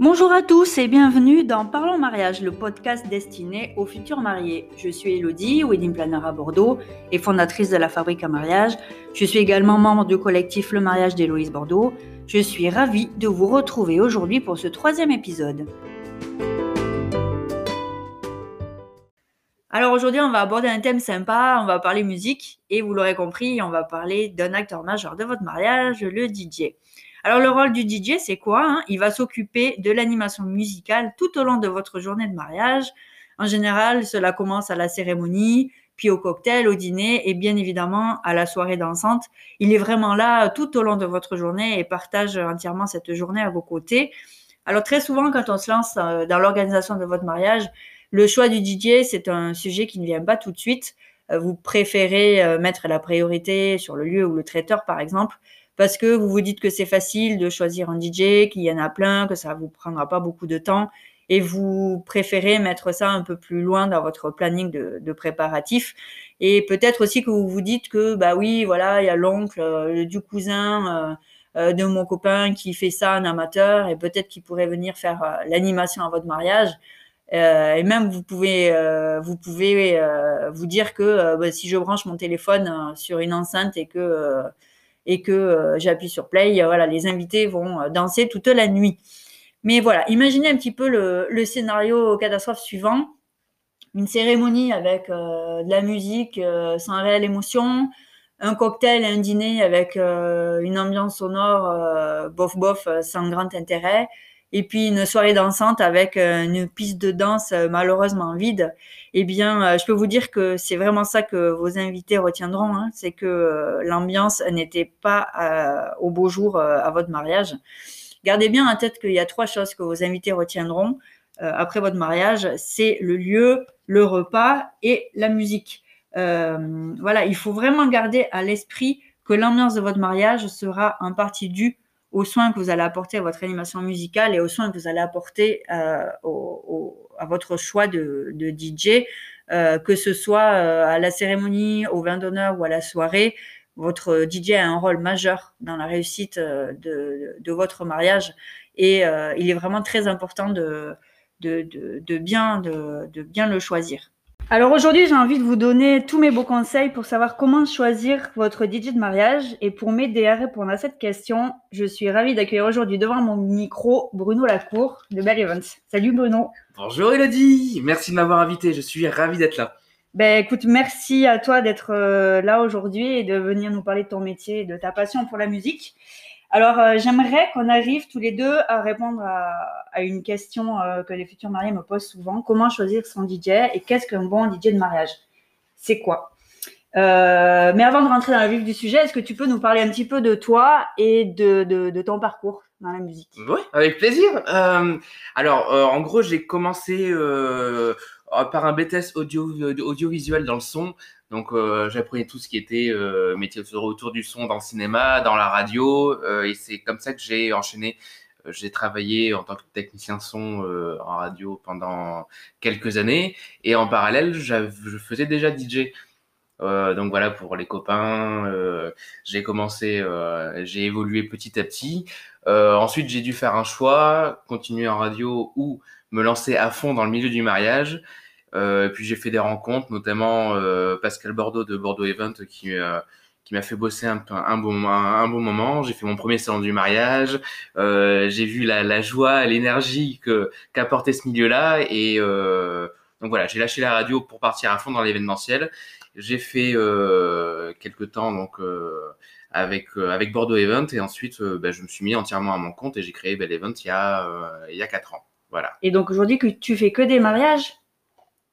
Bonjour à tous et bienvenue dans Parlons mariage, le podcast destiné aux futurs mariés. Je suis Elodie, wedding planner à Bordeaux et fondatrice de la Fabrique à mariage. Je suis également membre du collectif Le mariage d'Héloïse Bordeaux. Je suis ravie de vous retrouver aujourd'hui pour ce troisième épisode. Alors aujourd'hui, on va aborder un thème sympa, on va parler musique et vous l'aurez compris, on va parler d'un acteur majeur de votre mariage, le DJ. Alors le rôle du DJ, c'est quoi hein? Il va s'occuper de l'animation musicale tout au long de votre journée de mariage. En général, cela commence à la cérémonie, puis au cocktail, au dîner et bien évidemment à la soirée dansante. Il est vraiment là tout au long de votre journée et partage entièrement cette journée à vos côtés. Alors très souvent, quand on se lance euh, dans l'organisation de votre mariage, le choix du DJ, c'est un sujet qui ne vient pas tout de suite. Euh, vous préférez euh, mettre la priorité sur le lieu ou le traiteur, par exemple parce que vous vous dites que c'est facile de choisir un DJ, qu'il y en a plein, que ça vous prendra pas beaucoup de temps et vous préférez mettre ça un peu plus loin dans votre planning de, de préparatifs. Et peut-être aussi que vous vous dites que, bah oui, voilà, il y a l'oncle euh, du cousin euh, euh, de mon copain qui fait ça, un amateur, et peut-être qu'il pourrait venir faire l'animation à votre mariage. et même vous pouvez, vous pouvez vous dire que bah, si je branche mon téléphone sur une enceinte et que et que euh, j'appuie sur play, euh, voilà, les invités vont euh, danser toute la nuit. Mais voilà, imaginez un petit peu le, scénario catastrophe suivant. Une cérémonie avec de la musique sans réelle émotion, un cocktail et un dîner avec une ambiance sonore bof bof sans grand intérêt, et puis une soirée dansante avec euh, une piste de danse euh, malheureusement vide, eh bien, euh, je peux vous dire que c'est vraiment ça que vos invités retiendront, hein. c'est que l'ambiance n'était pas au beau jour à votre mariage. Gardez bien en tête qu'il y a trois choses que vos invités retiendront après votre mariage, c'est le lieu, le repas et la musique. voilà, il faut vraiment garder à l'esprit que l'ambiance de votre mariage sera en partie due aux soins que vous allez apporter à votre animation musicale et aux soins que vous allez apporter euh, à votre choix de, DJ, euh, que ce soit euh, à la cérémonie, au vin d'honneur ou à la soirée. Votre DJ a un rôle majeur dans la réussite de, votre mariage et il est vraiment très important de, de bien, de bien le choisir. Alors aujourd'hui, j'ai envie de vous donner tous mes beaux conseils pour savoir comment choisir votre DJ de mariage. Et pour m'aider à répondre à cette question, je suis ravie d'accueillir aujourd'hui devant mon micro Bruno Lacour de Bell Events. Salut Bruno. Bonjour Elodie, merci de m'avoir invité, je suis ravi d'être là. Ben écoute, merci à toi d'être euh, là aujourd'hui et de venir nous parler de ton métier et de ta passion pour la musique. Alors, euh, j'aimerais qu'on arrive tous les deux à répondre à, une question euh, que les futurs mariés me posent souvent. Comment choisir son DJ et qu'est-ce qu'un bon DJ de mariage? C'est quoi? Euh, Mais avant de rentrer dans le vif du sujet, est-ce que tu peux nous parler un petit peu de toi et de, ton parcours dans la musique? Oui, avec plaisir. alors, en gros, j'ai commencé par un BTS audio, audiovisuel dans le son. Donc euh, j'apprenais tout ce qui était euh, métier autour du son dans le cinéma, dans la radio, euh, et c'est comme ça que j'ai enchaîné. Euh, j'ai travaillé en tant que technicien son en radio pendant quelques années, et en parallèle, je faisais déjà DJ. donc voilà pour les copains. j'ai commencé, j'ai évolué petit à petit. ensuite, j'ai dû faire un choix, continuer en radio ou me lancer à fond dans le milieu du mariage. Euh, puis j'ai fait des rencontres, notamment euh, Pascal Bordeaux de Bordeaux Event qui euh, qui m'a fait bosser un, un, bon, un, bon moment. J'ai fait mon premier salon du mariage. Euh, j'ai vu la, la joie, l'énergie que qu'apportait ce milieu-là. Et euh, donc voilà, j'ai lâché la radio pour partir à fond dans l'événementiel. J'ai fait euh, quelques temps donc avec avec Bordeaux Event et ensuite bah, je me suis mis entièrement à mon compte et j'ai créé Bell Event il y a il y a quatre ans. Voilà. Et donc aujourd'hui que tu fais que des mariages?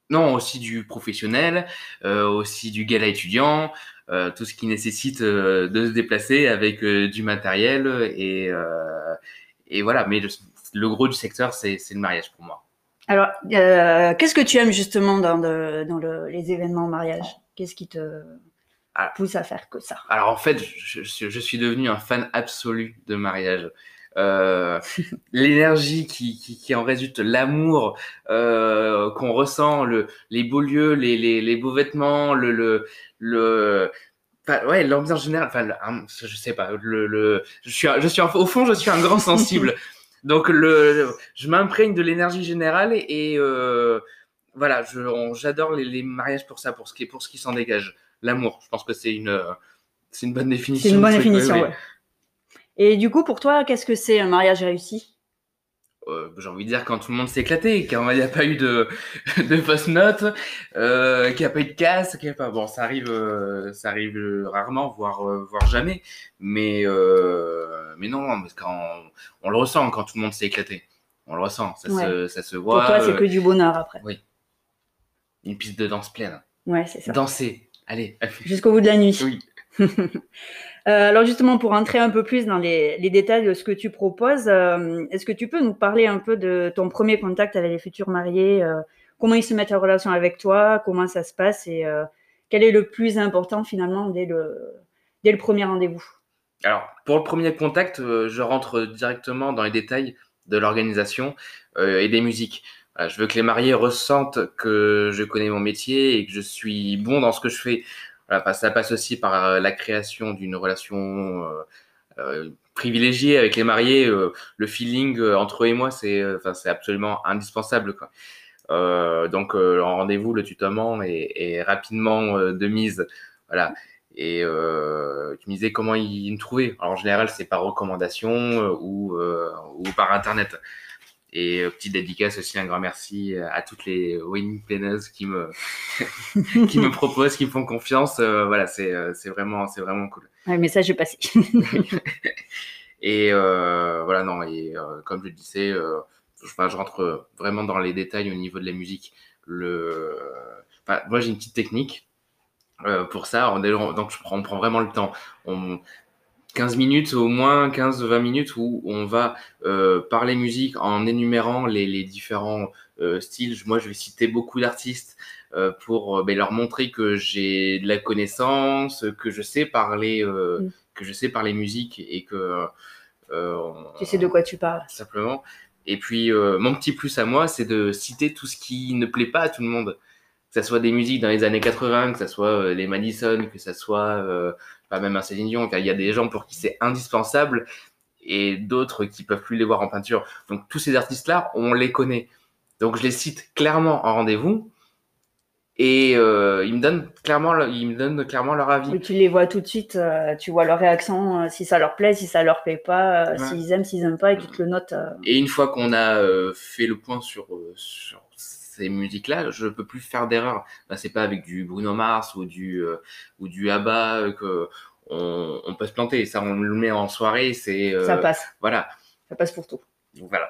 Non, aussi du professionnel, euh, aussi du gala étudiant, euh, tout ce qui nécessite euh, de se déplacer avec du matériel et, et voilà. Mais le, gros du secteur, c'est le mariage pour moi. Alors, qu'est-ce que tu aimes justement dans, dans les événements mariage? Qu'est-ce qui te pousse à faire que ça? Alors en fait, je, je, suis devenu un fan absolu de mariage. Euh, l'énergie qui, qui, qui, en résulte, l'amour euh, qu'on ressent, le, les beaux lieux, les, les, les beaux vêtements, le, le, le enfin, ouais, l'ambiance générale. Enfin, je sais pas. Le, le, je suis, je suis au fond, je suis un grand sensible. Donc, le, je m'imprègne de l'énergie générale et euh, voilà, j'adore les, les, mariages pour ça, pour ce qui, pour ce qui s'en dégage. L'amour, je pense que c'est une, c'est une bonne définition. C'est une bonne définition, ouais. Et du coup, pour toi, qu'est-ce que c'est un mariage réussi? Euh, j'ai envie de dire quand tout le monde s'est éclaté, quand il n'y a pas eu de, de fausse note, euh, qu'il n'y a pas eu de casse, qu'il a pas. Bon, ça arrive, euh, ça arrive rarement, voire, voire jamais. Mais, mais non, mais quand on, le ressent quand tout le monde s'est éclaté. On le ressent, ça, se, ça se voit. Pour toi, c'est que du bonheur après. Oui. Une piste de danse pleine. Ouais, c'est ça. Danser, allez. Jusqu'au bout de la nuit. Oui. Euh, alors justement, pour entrer un peu plus dans les, détails de ce que tu proposes, euh, est-ce que tu peux nous parler un peu de ton premier contact avec les futurs mariés euh, Comment ils se mettent en relation avec toi Comment ça se passe Et quel est le plus important finalement dès le, dès le premier rendez-vous? Alors, pour le premier contact, je rentre directement dans les détails de l'organisation et des musiques. je veux que les mariés ressentent que je connais mon métier et que je suis bon dans ce que je fais. Voilà, ça passe aussi par euh, la création d'une relation euh, euh, privilégiée avec les mariés. le feeling entre eux et moi, c'est absolument indispensable. Quoi. donc, en rendez-vous, le tutoiement est, rapidement de mise. Voilà. Et tu me disais comment ils me trouvaient. Alors, en général, c'est par recommandation ou, ou par Internet. Et euh, petite dédicace aussi, un grand merci à toutes les winning planners qui me, qui me proposent, qui me font confiance. Euh, voilà, c'est, euh, c'est vraiment, c'est vraiment cool. Le message est passé. et voilà, non, et comme je le disais, je, je, rentre vraiment dans les détails au niveau de la musique. Le, moi, j'ai une petite technique. pour ça, donc je prends, on prend vraiment le temps. On, 15 minutes, au moins 15-20 minutes où on va euh, parler musique en énumérant les, différents euh, styles. Moi, je vais citer beaucoup d'artistes euh, pour ben, leur montrer que j'ai de la connaissance, que je sais parler, mm. que je sais parler musique et que tu sais de quoi tu parles. Simplement. Et puis, mon petit plus à moi, c'est de citer tout ce qui ne plaît pas à tout le monde. Que ce soit des musiques dans les années 80, que ce soit les Madison, que ce soit pas même un Céline Dion. Il y a des gens pour qui c'est indispensable et d'autres qui peuvent plus les voir en peinture. Donc tous ces artistes-là, on les connaît. Donc je les cite clairement en rendez-vous et euh, ils me donnent clairement, ils me donnent clairement leur avis. tu les vois tout de suite, euh, tu vois leur réaction, euh, si ça leur plaît, si ça leur plaît pas, s'ils aiment, s'ils aiment pas, et tu te le notes. Et une fois qu'on a fait le point sur, sur ces musiques-là, je peux plus faire d'erreur. Bah, c'est pas avec du Bruno Mars ou du euh, ou du ABBA euh, que on, on, peut se planter. Ça, on le met en soirée, c'est euh, ça passe. Voilà. Ça passe pour tout. voilà.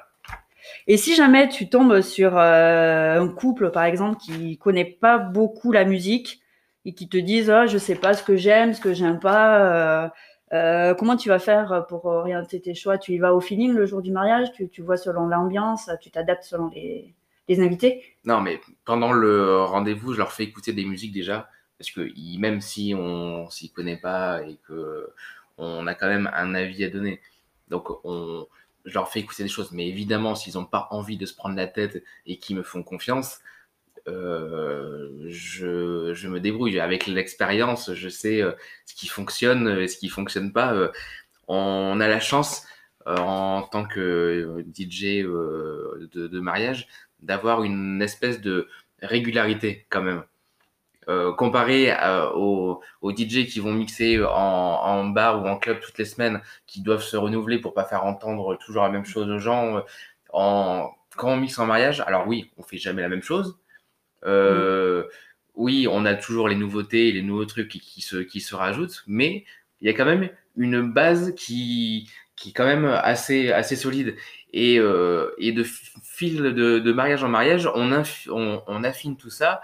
Et si jamais tu tombes sur un couple, par exemple, qui connaît pas beaucoup la musique et qui te disent oh, je sais pas ce que j'aime, ce que j'aime pas. Euh, comment tu vas faire pour orienter tes choix? Tu y vas au feeling le jour du mariage? Tu, tu vois selon l'ambiance? Tu t'adaptes selon les, les invités Non, mais pendant le rendez-vous, je leur fais écouter des musiques déjà, parce que même si on s'y connaît pas et que on a quand même un avis à donner, donc on, je leur fais écouter des choses. Mais évidemment, s'ils n'ont pas envie de se prendre la tête et qu'ils me font confiance, euh, je, je, me débrouille. Avec l'expérience, je sais euh, ce qui fonctionne et ce qui fonctionne pas. Euh, on a la chance en tant que DJ de, de, mariage d'avoir une espèce de régularité quand même. Euh, comparé aux, aux, DJ qui vont mixer en, en, bar ou en club toutes les semaines, qui doivent se renouveler pour pas faire entendre toujours la même chose aux gens. Euh, en, quand on mixe en mariage, alors oui, on fait jamais la même chose. Euh, oui, on a toujours les nouveautés, les nouveaux trucs qui, qui, se, qui se rajoutent, mais il y a quand même une base qui, qui est quand même assez, assez solide. Et, euh, et de fil de, de, mariage en mariage, on, on, on, affine tout ça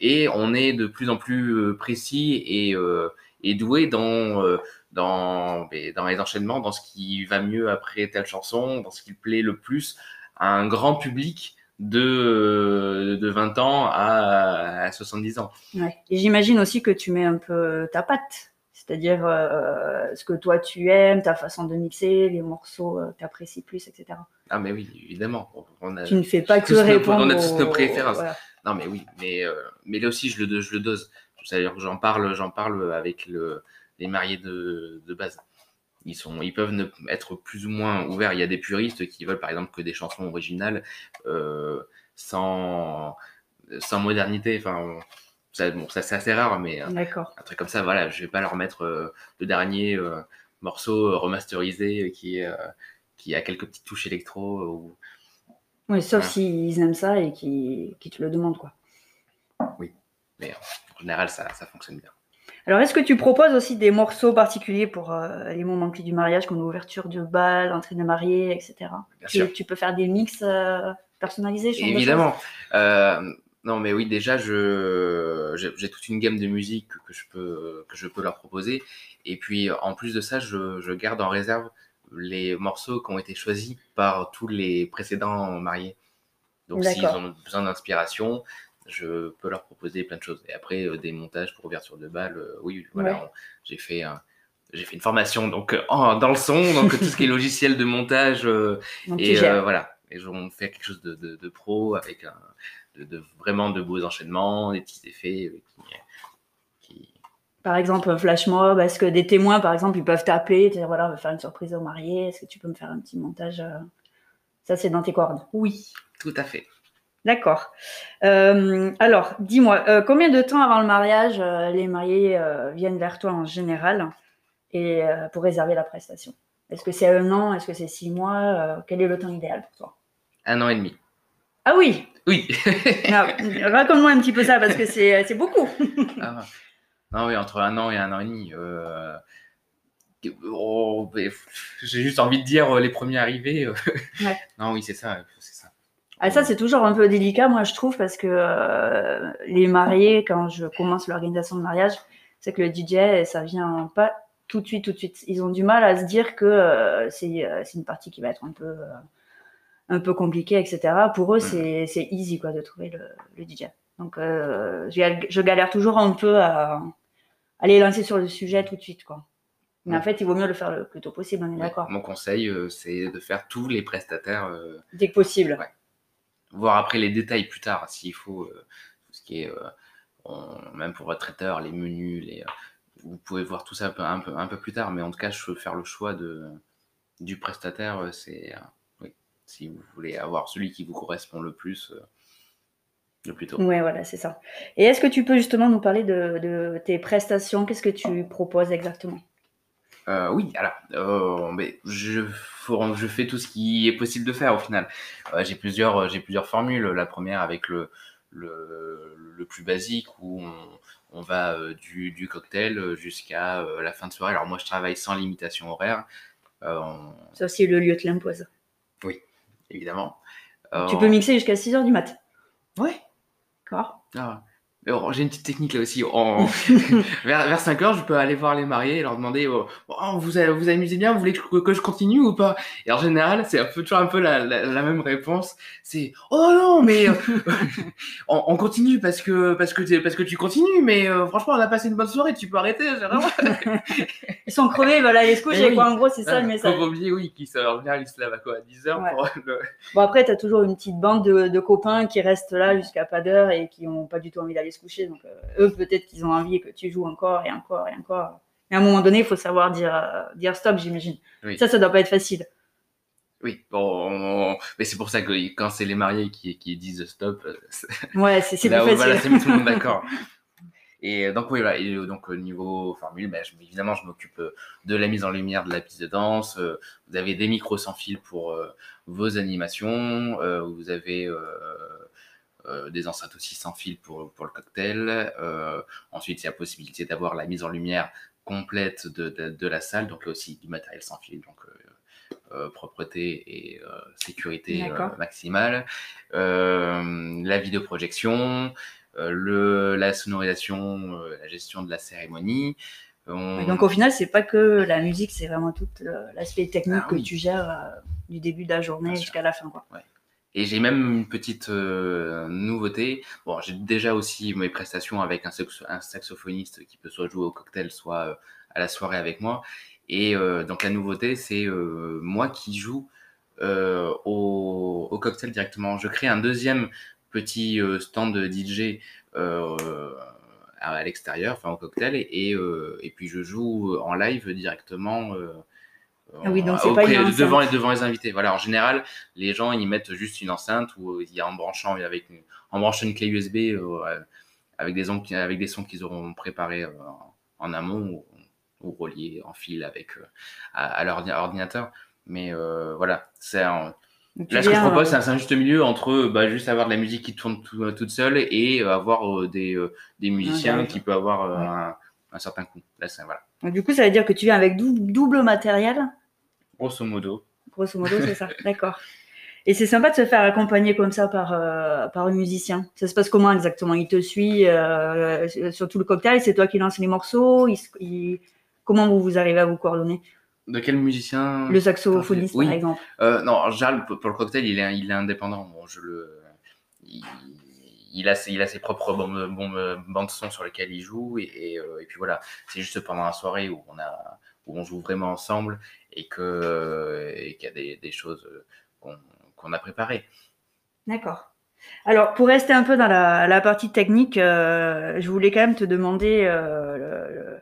et on est de plus en plus euh, précis et, euh, et doué dans, euh, dans, dans les enchaînements, dans ce qui va mieux après telle chanson, dans ce qui plaît le plus à un grand public de, de 20 ans à, à 70 ans. Ouais. J'imagine aussi que tu mets un peu ta patte c'est-à-dire euh, ce que toi tu aimes, ta façon de mixer, les morceaux euh, que tu apprécies plus, etc. Ah mais oui, évidemment. On a, tu ne fais pas que répondre. on a tous nos préférences. Non mais oui, mais, euh, mais là aussi je le, je le dose. C'est-à-dire que j'en parle, j'en parle avec le, les mariés de, de base. ils, sont, ils peuvent ne, être plus ou moins ouverts. Il y a des puristes qui veulent par exemple que des chansons originales euh, sans, sans modernité. Enfin, ça, bon, ça c'est assez rare, mais un truc comme ça, voilà, je vais pas leur mettre le dernier morceau remasterisé qui, qui a quelques petites touches électro. Ou... Oui, sauf s'ils aiment ça et qui, qui te le demandent, quoi. Oui, mais en général, ça, ça fonctionne bien. Alors, est-ce que tu proposes aussi des morceaux particuliers pour euh, les moments clés du mariage, comme l'ouverture de bal, l'entrée de mariée, etc. Tu, tu, peux faire des mix euh, personnalisés Évidemment. Euh, non, mais oui, déjà, je, j'ai, toute une gamme de musique que je peux, que je peux leur proposer. Et puis, en plus de ça, je, je garde en réserve les morceaux qui ont été choisis par tous les précédents mariés. Donc, s'ils ont besoin d'inspiration, je peux leur proposer plein de choses. Et après, euh, des montages pour ouverture de balle, euh, oui, voilà, j'ai fait j'ai fait une formation donc euh, dans le son, donc tout ce qui est logiciel de montage et voilà. Et on fait quelque chose de, de, pro avec un, de, vraiment de beaux enchaînements, des petits effets qui, Par exemple, un flash mob, est-ce que des témoins, par exemple, ils peuvent taper, dire voilà, on va faire une surprise au marié, est-ce que tu peux me faire un petit montage Ça, c'est dans tes cordes. Oui, tout à fait. D'accord. Euh, alors, dis-moi, euh, combien de temps avant le mariage euh, les mariés viennent vers toi en général et pour réserver la prestation? Est-ce que c'est un an? Est-ce que c'est six mois? Quel est le temps idéal pour toi? Un an et demi. Ah oui Oui. Raconte-moi un petit peu ça parce que c'est beaucoup. Ah, non, oui, entre un an et un an et demi. Oh, j'ai juste envie de dire les premiers arrivés. Non, oui, c'est ça. Ah, ça, c'est toujours un peu délicat, moi, je trouve, parce que euh, les mariés, quand je commence l'organisation de mariage, c'est que le DJ, ça vient pas tout de suite, tout de suite. Ils ont du mal à se dire que euh, euh, c'est une partie qui va être un peu, un peu compliquée, etc. Pour eux, c'est easy, quoi, de trouver le, le DJ. Donc, je galère toujours un peu à, aller lancer sur le sujet tout de suite, quoi. Mais en fait, il vaut mieux le faire le plus tôt possible, on est d'accord. Mon conseil, c'est de faire tous les prestataires. Dès que possible. Ouais voir après les détails plus tard, s'il faut, euh, ce qui est, euh, même pour votre traiteur, les menus, les, euh, vous pouvez voir tout ça un peu, un peu, un peu plus tard, mais en tout cas, je veux faire le choix de, du prestataire, c'est, si vous voulez avoir celui qui vous correspond le plus, le plus tôt. Oui, voilà, c'est ça. Et est-ce que tu peux justement nous parler de, de tes prestations? Qu'est-ce que tu proposes exactement? Euh, oui, alors, euh, mais je, je fais tout ce qui est possible de faire au final. Euh, j'ai plusieurs, j'ai plusieurs formules. La première avec le, le, le plus basique où on, on va du, du, cocktail jusqu'à la fin de soirée. Alors moi, je travaille sans limitation horaire. Ça aussi, le lieu te l'impose. Oui, évidemment. Tu peux mixer jusqu'à 6 heures du mat. Ouais. D'accord. Ah. Oh, j'ai une petite technique là aussi. vers, vers 5 heures, je peux aller voir les mariés et leur demander oh, oh vous, vous amusez bien, vous voulez que, je continue ou pas? Et en général, c'est un peu, toujours un peu la, la, même réponse. C'est Oh non, mais euh, on, continue parce que, parce, que parce que tu continues, mais euh, franchement, on a passé une bonne soirée, tu peux arrêter. ils sont crevés, voilà, aller se coucher. Quoi. En gros, c'est ça le message. Faut oublier, oui, qui en général, ils se lèvent à quoi À 10 heures Bon, après, tu as toujours une petite bande de, de copains qui restent là jusqu'à pas d'heure et qui n'ont pas du tout envie d'aller se coucher. Donc, euh, eux, peut-être qu'ils ont envie que tu joues encore et encore et encore. Mais à un moment donné, il faut savoir dire, euh, dire stop, j'imagine. Ça, ça doit pas être facile. Oui, bon, mais c'est pour ça que quand c'est les mariés qui, qui disent stop, euh, ouais, c'est plus facile. Voilà, c'est tout le monde d'accord. Et donc oui, voilà, et donc au niveau formule, ben, évidemment, je m'occupe de la mise en lumière de la piste de danse. Vous avez des micros sans fil pour vos animations. Vous avez euh, des enceintes aussi sans fil pour, pour le cocktail. Euh, ensuite, il y a possibilité d'avoir la mise en lumière complète de, de, la salle, donc là aussi du matériel sans fil, donc euh, propreté et sécurité maximale. la vidéoprojection, le, la sonorisation, la gestion de la cérémonie. Donc au final, c'est pas que la musique, c'est vraiment tout l'aspect technique ah que tu gères du début de la journée jusqu'à la fin. Quoi. Et j'ai même une petite euh, nouveauté. Bon, j'ai déjà aussi mes prestations avec un, saxophoniste qui peut soit jouer au cocktail, soit euh, à la soirée avec moi. Et euh, donc la nouveauté, c'est moi qui joue au, cocktail directement. Je crée un deuxième petit stand DJ à, l'extérieur, enfin au cocktail, et puis je joue en live directement Ah oui, donc c'est pas une enceinte. devant, devant les invités. Voilà, en général, les gens ils mettent juste une enceinte ou il y a en branchant avec une, en branchant une clé USB avec des sons, avec des sons qu'ils auront préparés en amont ou, ou reliés en fil avec à, à leur ordinateur. Mais voilà, c'est un, Là, ce que je propose, c'est un juste milieu entre bah, juste avoir de la musique qui tourne toute seule et euh, avoir euh, des, euh, des, musiciens qui peuvent avoir un, un, certain coût. Là, voilà. du coup, ça veut dire que tu viens avec double matériel Grosso modo. Grosso modo, c'est ça. D'accord. Et c'est sympa de se faire accompagner comme ça par, par un musicien. Ça se passe comment exactement? Il te suit sur tout le cocktail? C'est toi qui lance les morceaux? Comment vous, vous arrivez à vous coordonner? De quel musicien Le saxophoniste, par exemple. Euh, non, Charles, pour le cocktail, il est, il est indépendant. Bon, je le, il, a, ses, il a ses propres bandes son sur lesquelles il joue. Et, euh, et, puis voilà, c'est juste pendant la soirée où on, a, où on joue vraiment ensemble et qu'il y a des, des choses qu'on a préparées. D'accord. Alors, pour rester un peu dans la, la partie technique, euh, je voulais quand même te demander euh,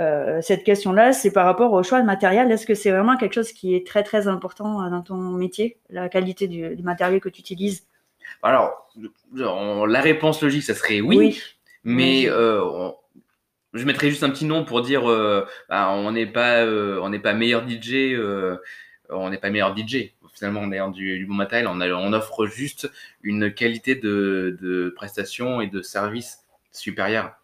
euh, cette question-là, c'est par rapport au choix de matériel. Est-ce que c'est vraiment quelque chose qui est très très important euh, dans ton métier, la qualité du, matériel que tu utilises? Alors, la réponse logique, ça serait oui, mais euh, je mettrais juste un petit nom pour dire bah, on n'est pas on n'est pas meilleur DJ, on n'est pas meilleur DJ. Finalement, on est du, du bon matériel, on, offre juste une qualité de, de prestation et de service supérieure.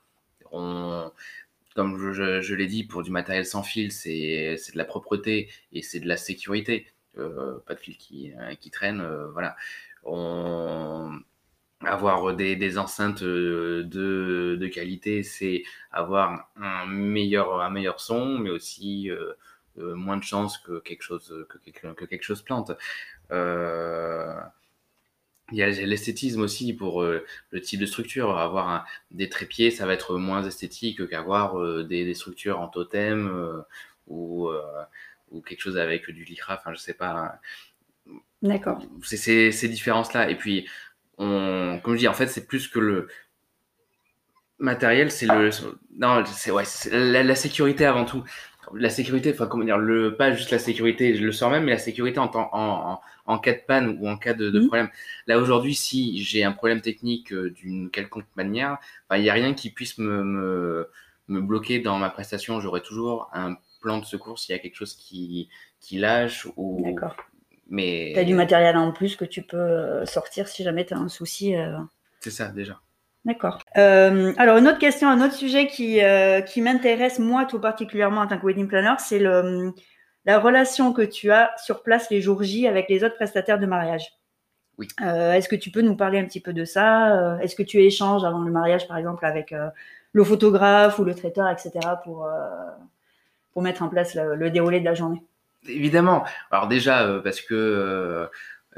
Comme je, l'ai dit, pour du matériel sans fil, c'est de la propreté et c'est de la sécurité. Euh, pas de fil qui, euh, qui traîne, euh, voilà. Avoir des, des enceintes de, de qualité, c'est avoir un meilleur, un meilleur son, mais aussi moins de chances que quelque chose, que, que quelque chose plante. Il y a l'esthétisme aussi pour euh, le type de structure. Avoir un, des trépieds, ça va être moins esthétique qu'avoir euh, des, des, structures en totem euh, ou, ou quelque chose avec du lycra. Enfin, je sais pas. D'accord. C'est ces différences-là. Et puis, on, comme je dis, en fait, c'est plus que le matériel, c'est le. Non, c'est ouais, la, la, sécurité avant tout la sécurité, enfin comment dire, le pas juste la sécurité, je le sors même, mais la sécurité en, en, en, cas de panne ou en cas de, de mmh. problème. Là aujourd'hui, si j'ai un problème technique euh, d'une quelconque manière, il n'y a rien qui puisse me, me, me, bloquer dans ma prestation. J'aurai toujours un plan de secours s'il y a quelque chose qui, qui lâche ou. Mais. Tu as du matériel en plus que tu peux euh, sortir si jamais tu as un souci. Euh. C'est ça déjà. D'accord. Euh, alors, une autre question, un autre sujet qui, euh, qui m'intéresse, moi, tout particulièrement en tant que wedding planner, c'est le, la relation que tu as sur place les jours J avec les autres prestataires de mariage. Oui. Euh, Est-ce que tu peux nous parler un petit peu de ça Est-ce que tu échanges avant le mariage, par exemple, avec le photographe ou le traiteur, etc., pour, pour mettre en place le, le, déroulé de la journée? Évidemment. Alors déjà, parce que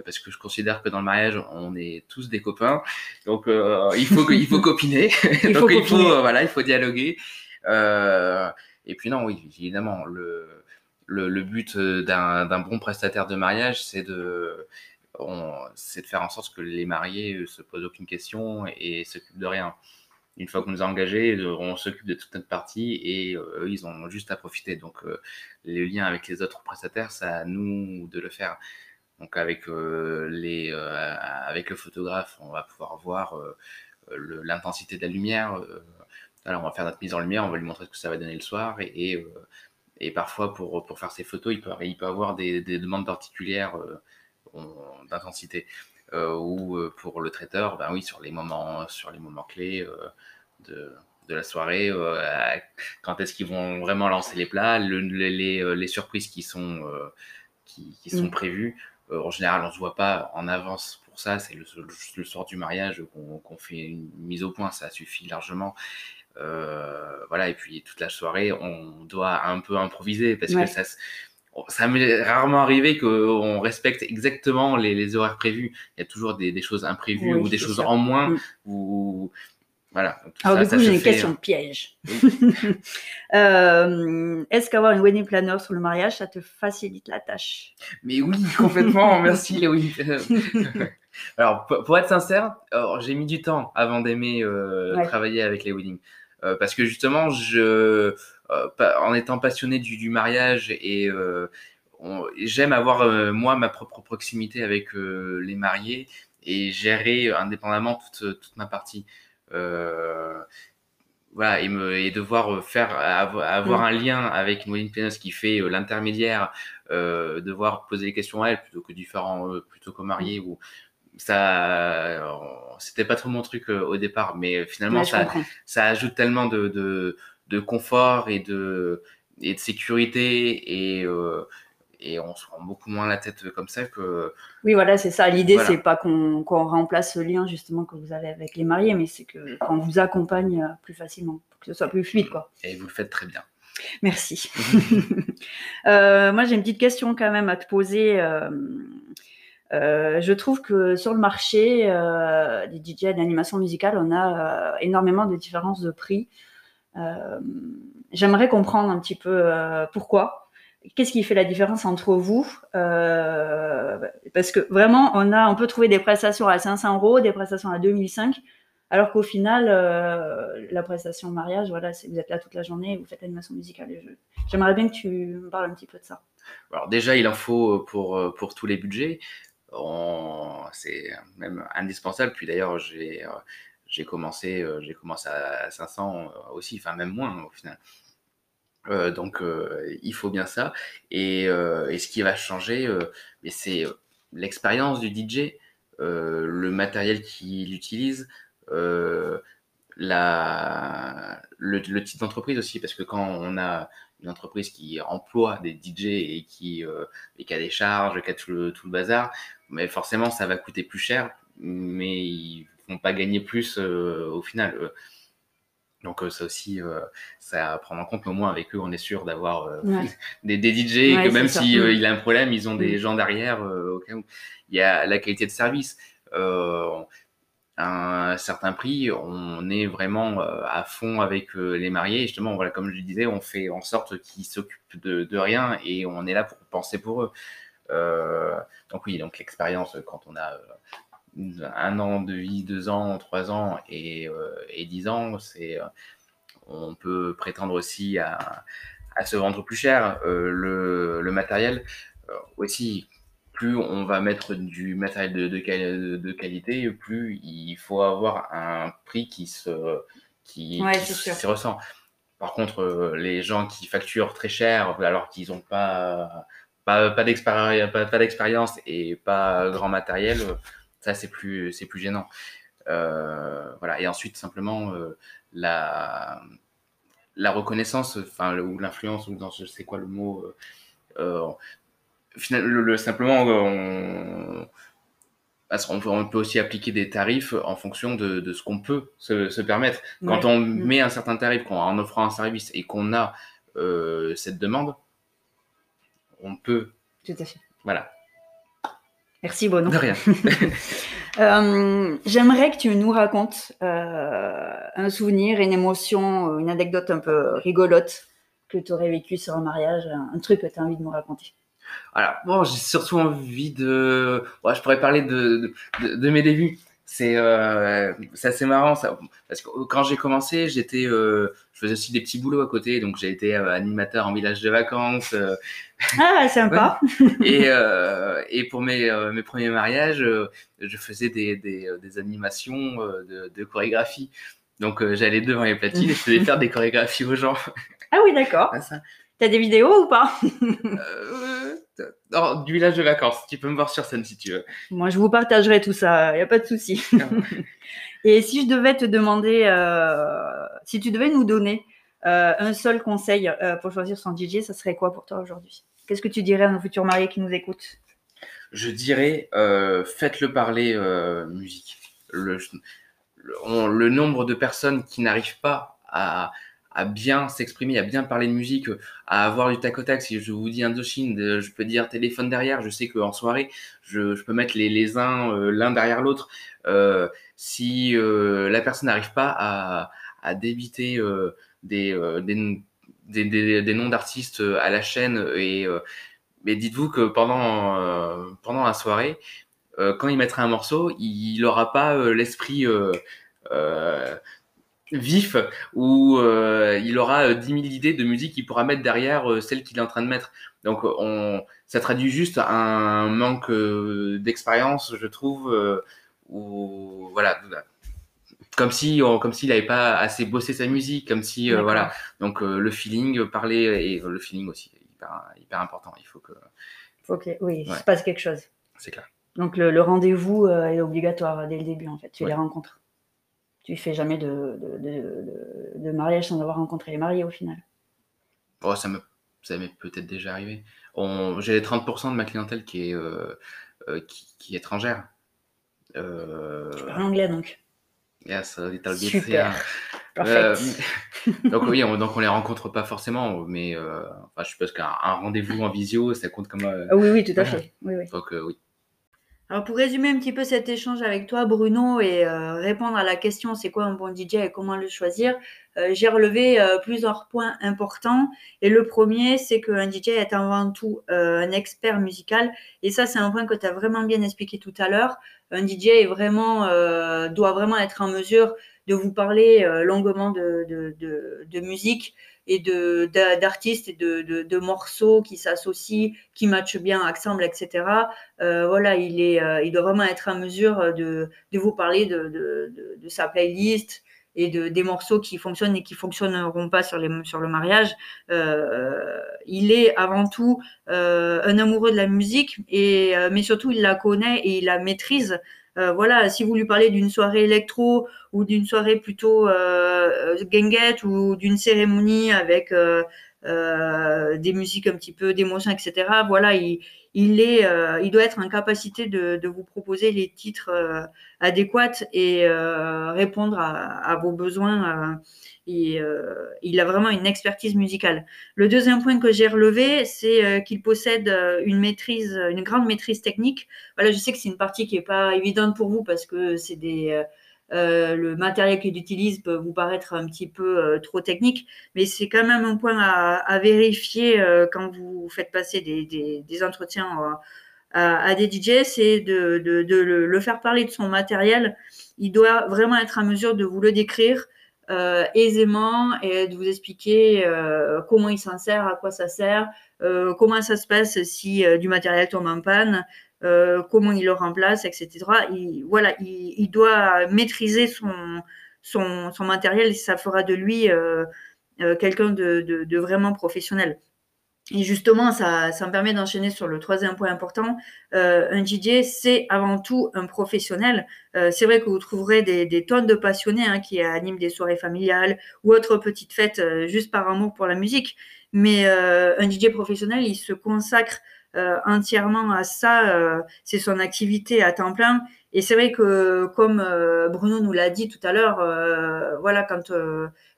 parce que je considère que dans le mariage, on est tous des copains. Donc, euh, il faut il faut copiner. il Donc, faut il faut voilà, il faut dialoguer. Euh, et puis non, oui, évidemment, le le, le but d'un bon prestataire de mariage, c'est de c'est de faire en sorte que les mariés se posent aucune question et s'occupent de rien. Une fois qu'on nous a engagés, on s'occupe de toute notre partie et eux, ils ont juste à profiter. Donc, euh, les liens avec les autres prestataires, c'est à nous de le faire. Donc avec euh, les euh, avec le photographe, on va pouvoir voir euh, l'intensité de la lumière. alors on va faire notre mise en lumière, on va lui montrer ce que ça va donner le soir et, et, parfois pour, pour faire ses photos, il peut, il peut avoir des, des demandes particulières d'intensité. Ou pour le traiteur, ben oui, sur les moments, sur les moments clés de, de la soirée, quand est-ce qu'ils vont vraiment lancer les plats, le, les, les, surprises qui sont, qui, qui sont mmh. prévues. Euh, en général, on se voit pas en avance pour ça. C'est le, le, soir du mariage qu'on fait une mise au point. Ça suffit largement. Euh, voilà. Et puis toute la soirée, on doit un peu improviser parce que ça ça m'est rarement arrivé qu'on respecte exactement les, les, horaires prévus. Il y a toujours des, des choses imprévues ou des choses en moins. Mm. Ou voilà. Alors, du coup, j'ai une question de piège. euh, Est-ce qu'avoir une wedding planner sur le mariage, ça te facilite la tâche? Mais oui, complètement. Merci, les alors, pour, être sincère, j'ai mis du temps avant d'aimer euh, ouais. travailler avec les weddings. Euh, parce que justement, je, en étant passionné du, du mariage et euh, j'aime avoir euh, moi ma propre proximité avec euh, les mariés et gérer indépendamment toute, toute ma partie. voilà, et, me, et devoir faire avoir, mm. un lien avec Moline Pénos qui fait l'intermédiaire, devoir poser les questions à elle plutôt que différents, plutôt qu'aux mariés ou ça c'était pas trop mon truc au départ mais finalement ça, ça ajoute tellement de, de, de confort et de et de sécurité et euh, et on se rend beaucoup moins la tête comme ça que. Oui, voilà, c'est ça. L'idée, c'est pas qu'on remplace ce lien justement que vous avez avec les mariés, mais c'est qu'on vous accompagne plus facilement, que ce soit plus fluide, quoi. Et vous le faites très bien. Merci. euh, moi, j'ai une petite question quand même à te poser. Euh, euh, je trouve que sur le marché euh, des DJ d'animation musicale, on a énormément de différences de prix. J'aimerais comprendre un petit peu pourquoi qu'est-ce qui fait la différence entre vous euh, Parce que vraiment, on a, on peut trouver des prestations à 500 euros, des prestations à 2005, alors qu'au final, euh, la prestation mariage, voilà, vous êtes là toute la journée, vous faites l'animation musicale. J'aimerais bien que tu me parles un petit peu de ça. Alors déjà, il en faut pour pour tous les budgets. C'est même indispensable. Puis d'ailleurs, j'ai j'ai commencé j'ai commencé à 500 aussi, enfin même moins au final. Euh, donc euh, il faut bien ça. Et, euh, ce qui va changer, c'est l'expérience du DJ, le matériel qu'il utilise, le, type d'entreprise aussi, parce que quand on a une entreprise qui emploie des DJ et qui, a des charges, qui a tout le, bazar, mais forcément ça va coûter plus cher, mais ils vont pas gagner plus au final. Donc euh, ça aussi, euh, ça à prendre en compte, mais au moins avec eux, on est sûr d'avoir euh, des, des, DJ, et que même si mm. il a un problème, ils ont des mm. gens derrière au cas où. Il y a la qualité de service. un certain prix, on est vraiment à fond avec les mariés. justement, voilà, comme je disais, on fait en sorte qu'ils s'occupent de, de, rien et on est là pour penser pour eux. donc oui, donc l'expérience quand on a un an de vie, deux ans, trois ans et, euh, et dix ans, c'est, euh, on peut prétendre aussi à, à se vendre plus cher. Euh, le, le, matériel aussi, plus on va mettre du matériel de, de, de, qualité, plus il faut avoir un prix qui se, qui, se ressent. Par contre, les gens qui facturent très cher alors qu'ils n'ont pas, pas, pas d'expérience et pas grand matériel, ça, c'est plus, c'est plus gênant. Euh, voilà. Et ensuite, simplement, euh, la, la reconnaissance, enfin, ou l'influence, ou dans je sais quoi le mot. Euh, le, simplement, on, on, peut aussi appliquer des tarifs en fonction de, de ce qu'on peut se, se, permettre. Quand on mm. met un certain tarif en offrant un service et qu'on a cette demande, on peut. Tout à fait. Voilà. Merci Bono. De rien. euh, J'aimerais que tu nous racontes euh, un souvenir, une émotion, une anecdote un peu rigolote que tu aurais vécu sur un mariage, un truc que tu as envie de nous raconter. Alors, bon, j'ai surtout envie de. Ouais, je pourrais parler de, de, de mes débuts c'est euh, assez marrant ça. Parce que quand j'ai commencé j'étais euh, je faisais aussi des petits boulots à côté. Donc j'ai été euh, animateur en village de vacances euh. ah sympa. Et euh, et pour mes mes premiers mariages je faisais des des, des animations de, de, chorégraphie. Donc j'allais devant les platines et je faisais faire des chorégraphies aux gens. Ah oui d'accord. T'as des vidéos ou pas? Euh, Du village de vacances. Tu peux me voir sur scène si tu veux. Moi, je vous partagerai tout ça. Il n'y a pas de souci. Ah Et si je devais te demander, euh, si tu devais nous donner euh, un seul conseil euh, pour choisir son DJ, ça serait quoi pour toi aujourd'hui? Qu'est-ce que tu dirais à nos futurs mariés qui nous écoutent? Je dirais, faites-le parler musique. Le, le, le nombre de personnes qui n'arrivent pas à à bien s'exprimer, à bien parler de musique, à avoir du tac au tac. Si je vous dis Indochine, je peux dire téléphone derrière. Je sais qu'en soirée, je, peux mettre les, uns euh, l'un derrière l'autre. Euh, si euh, la personne n'arrive pas à, débiter des, noms d'artistes à la chaîne, mais dites-vous que pendant, pendant la soirée, quand il mettra un morceau, il n'aura pas l'esprit vif où il aura 10 000 idées de musique qu'il pourra mettre derrière celle qu'il est en train de mettre. Donc on, ça traduit juste un manque d'expérience, je trouve, ou voilà, comme si comme s'il n'avait pas assez bossé sa musique, comme si voilà. Donc le feeling, parler et le feeling aussi hyper, hyper important. Il faut que faut que oui, il se passe quelque chose. C'est clair. Donc le, rendez-vous est obligatoire dès le début en fait. Tu les rencontres tu fais jamais de, de, mariage sans avoir rencontré les mariés au final. Oh, ça m'est ça peut-être déjà arrivé. J'ai 30% de ma clientèle qui est, euh, euh, qui, est étrangère. Euh... Tu parles anglais donc Yes, little bit. Super. Euh, donc oui, on, donc on les rencontre pas forcément, mais enfin, je suppose qu'un rendez-vous en visio, ça compte comme. Oui, oui, tout à fait. Oui, oui. Donc oui. Alors pour résumer un petit peu cet échange avec toi, Bruno, et euh, répondre à la question c'est quoi un bon DJ et comment le choisir, euh, j'ai relevé euh, plusieurs points importants. Et le premier, c'est qu'un DJ est avant tout un expert musical. Et ça, c'est un point que tu as vraiment bien expliqué tout à l'heure. Un DJ est vraiment, doit vraiment être en mesure de vous parler longuement de, musique, et de d'artistes et de, de, morceaux qui s'associent, qui matchent bien ensemble, etc. Euh, voilà, il est, euh, il doit vraiment être en mesure de, de vous parler de, de, sa playlist et de des morceaux qui fonctionnent et qui fonctionneront pas sur les sur le mariage. Euh, il est avant tout euh, un amoureux de la musique et euh, mais surtout il la connaît et il la maîtrise. Euh, voilà, si vous lui parlez d'une soirée électro ou d'une soirée plutôt euh, guinguette ou d'une cérémonie avec euh, euh, des musiques un petit peu d'émotion, etc. Voilà, il, il est, euh, il doit être en capacité de, de vous proposer les titres euh, adéquats et répondre à, à, vos besoins. Et, il a vraiment une expertise musicale. Le deuxième point que j'ai relevé, c'est qu'il possède une maîtrise, une grande maîtrise technique. Voilà, je sais que c'est une partie qui est pas évidente pour vous parce que c'est des euh, le matériel qu'il utilise peut vous paraître un petit peu euh, trop technique, mais c'est quand même un point à, vérifier euh, quand vous faites passer des, entretiens à, des DJ, c'est de, le, faire parler de son matériel. Il doit vraiment être en mesure de vous le décrire aisément et de vous expliquer comment il s'en sert, à quoi ça sert, comment ça se passe si du matériel tombe en panne, euh, comment il le remplace, etc. Il, voilà, il, doit maîtriser son, matériel et ça fera de lui euh, euh, quelqu'un de, vraiment professionnel. Et justement, ça, ça me permet d'enchaîner sur le troisième point important. Un DJ, c'est avant tout un professionnel. C'est vrai que vous trouverez des, tonnes de passionnés hein, qui animent des soirées familiales ou autres petites fêtes juste par amour pour la musique. Mais un DJ professionnel, il se consacre entièrement à ça. Euh, c'est son activité à temps plein. Et c'est vrai que, comme euh, Bruno nous l'a dit tout à l'heure, voilà, quand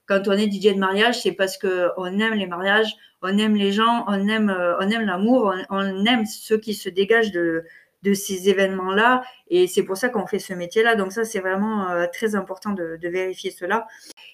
quand on est DJ de mariage, c'est parce que on aime les mariages, on aime les gens, on aime, on aime l'amour, on, aime ceux qui se dégagent de, de ces événements-là. Et c'est pour ça qu'on fait ce métier-là. Donc ça, c'est vraiment très important de, de, vérifier cela.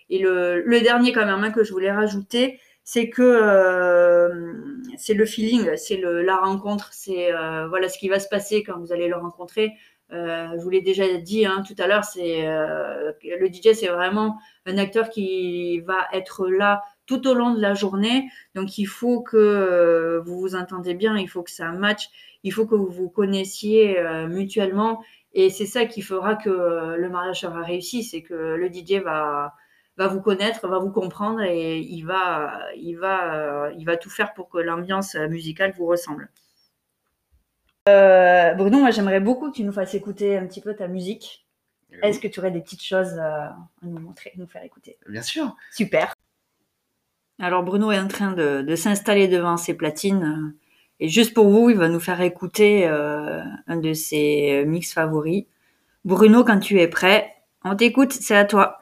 Et le, le dernier quand même hein, que je voulais rajouter, c'est que euh, c'est le feeling, c'est la rencontre, c'est euh, voilà ce qui va se passer quand vous allez le rencontrer. Euh, je vous l'ai déjà dit hein, tout à l'heure, c'est le DJ, c'est vraiment un acteur qui va être là tout au long de la journée. Donc il faut que vous vous entendez bien, il faut que ça match, il faut que vous vous connaissiez mutuellement. Et c'est ça qui fera que le mariage sera réussi, c'est que le DJ va va vous connaître, va vous comprendre et il va, il va, il va tout faire pour que l'ambiance musicale vous ressemble. Euh, Bruno, moi j'aimerais beaucoup que tu nous fasses écouter un petit peu ta musique. Est-ce que tu aurais des petites choses à nous montrer, à nous faire écouter? Bien sûr. Super. Alors Bruno est en train de, de s'installer devant ses platines et juste pour vous, il va nous faire écouter euh, un de ses mix favoris. Bruno, quand tu es prêt, on t'écoute, c'est à toi.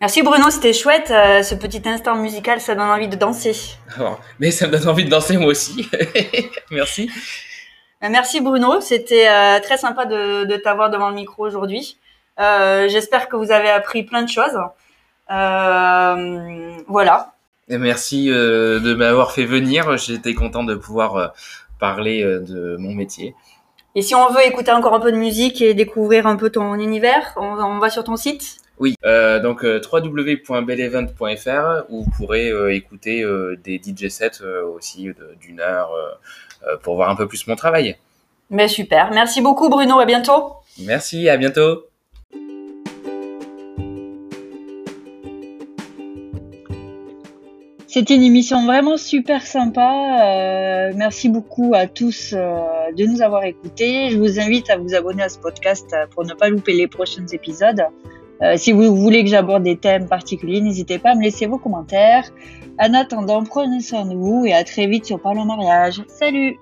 Merci Bruno, c'était chouette. Euh, ce petit instant musical, ça donne envie de danser. Oh, mais ça me donne envie de danser moi aussi. Merci. Euh, merci Bruno, c'était euh, très sympa de, de t'avoir devant le micro aujourd'hui. J'espère que vous avez appris plein de choses. voilà. Merci de m'avoir fait venir. J'étais content de pouvoir parler de mon métier. Et si on veut écouter encore un peu de musique et découvrir un peu ton univers, on va sur ton site? Oui, euh, donc euh, www.bellevent.fr où vous pourrez euh, écouter des DJ sets aussi d'une heure pour voir un peu plus mon travail. Mais super, merci beaucoup Bruno, à bientôt. Merci, à bientôt. C'était une émission vraiment super sympa. merci beaucoup à tous de nous avoir écoutés. Je vous invite à vous abonner à ce podcast pour ne pas louper les prochains épisodes. Euh, si vous voulez que j'aborde des thèmes particuliers, n'hésitez pas à me laisser vos commentaires. En attendant, prenez soin de vous et à très vite sur Parlons Mariage. Salut